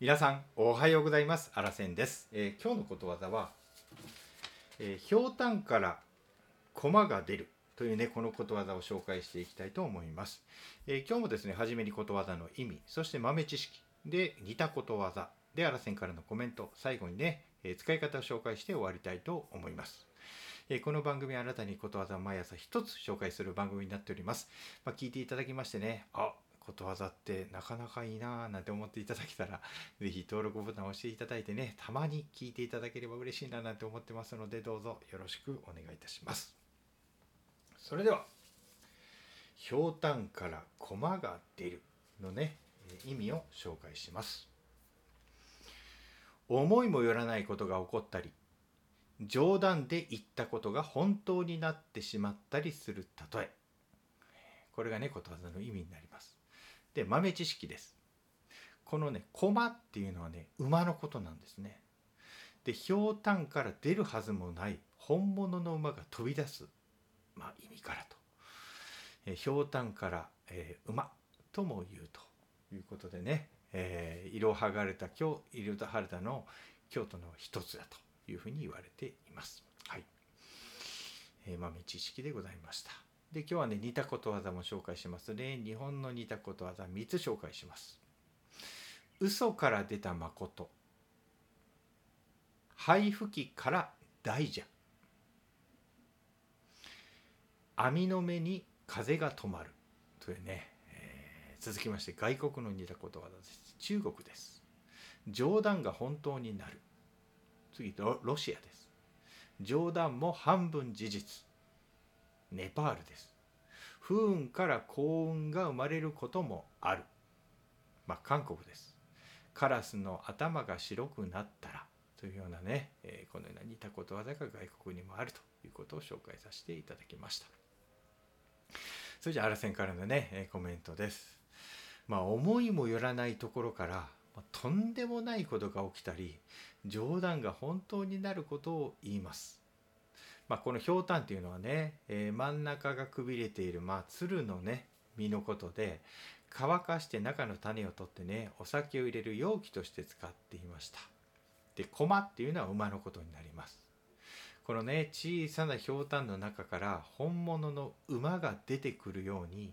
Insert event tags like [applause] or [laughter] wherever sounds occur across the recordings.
皆さんおはようございます。あらせんです、えー今日のことわざは、えー、ひょうたんから駒が出るというねこのことわざを紹介していきたいと思います、えー今日もですね初めにことわざの意味そして豆知識で似たことわざであらせんからのコメント最後にね、え使い方を紹介して終わりたいと思います。この番組はあなたにことわざを毎朝一つ紹介する番組になっております。まあ、聞いていただきましてね、あことわざってなかなかいいなぁなんて思っていただけたら、[laughs] ぜひ登録ボタンを押していただいてね、たまに聞いていただければ嬉しいななんて思ってますので、どうぞよろしくお願いいたします。それでは、ひょうたんから駒が出るのね、え意味を紹介します。思いもよらないことが起こったり、冗談で言ったことが本当になってしまったりする例えこれがねことわざの意味になりますで豆知識ですこのね駒っていうのはね馬のことなんですねでひょうたんから出るはずもない本物の馬が飛び出すまあ意味からとえひょうたんから、えー馬とも言うということでね、えー、色剥がれた京色剥がれたの京都の一つだというふうに言われています。はい。えー豆知識でございました。で、今日はね、似たことわざも紹介しますね。日本の似たことわざ3つ紹介します。嘘から出た誠。灰吹きから大蛇。網の目に風が止まる。というね、えー続きまして外国の似たことわざです。中国です。冗談が本当になる。次ロロシアです冗談も半分事実ネパールです。不運から幸運が生まれることもある。まあ韓国です。カラスの頭が白くなったらというようなね、えーこのような似たことわざが外国にもあるということを紹介させていただきました。それじゃああらせんからのね、えーコメントです。まあ思いもよらないところからまあとんでもないことが起きたり冗談が本当になることを言います。まあ、このひょうたんっていうのはね、えー真ん中がくびれている、まあ、鶴のね実のことで乾かして中の種を取ってねお酒を入れる容器として使っていました。で駒っていうのは馬のことになります。このね小さなひょうたんの中から本物の馬が出てくるように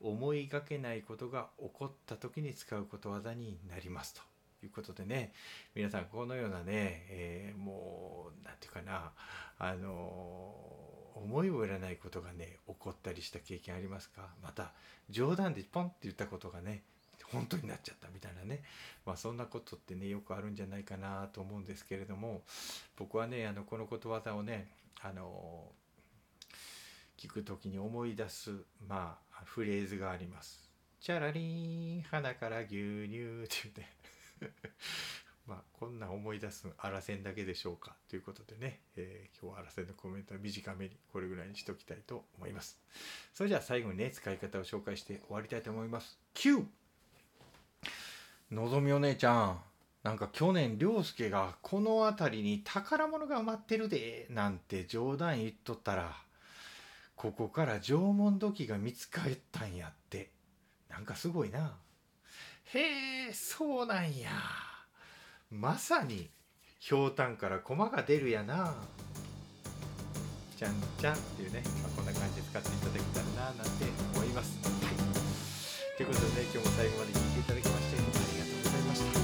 思いがけないことが起こった時に使うことわざになりますということでね皆さんこのようなね、えーもうなんていうかなあの思いもよらないことがね起こったりした経験ありますか？また冗談でポンって言ったことがね本当になっちゃったみたいなね。まあそんなことってねよくあるんじゃないかなと思うんですけれども僕はねあのこのことわざをねあの聞く時に思い出すまあフレーズがあります。チャラリン鼻から牛乳って言って [laughs] まあこんな思い出すあらせんだけでしょうかということでね、えー今日はあらせんのコメントは短めにこれぐらいにしておきたいと思います。それじゃあ最後にね使い方を紹介して終わりたいと思います。9! のぞみお姉ちゃんなんか去年涼介がこの辺りに宝物が埋まってるでなんて冗談言っとったらここから縄文土器が見つかったんやってなんかすごいなへえそうなんや。まさにひょうたんから駒が出るやな。ちゃんちゃんっていうね、まあ、こんな感じで使っていただけたらななんて思います、はい、ということでね今日も最後まで聞いていただきましてありがとうございました。素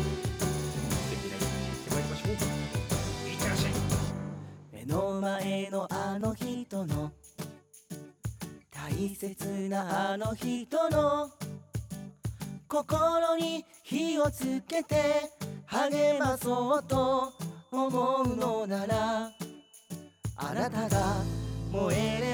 敵な一日にしてまいりましょう。いってらっしゃい。目の前のあの人の大切なあの人の心に火をつけて励まそうと思うのならあなたが燃えれ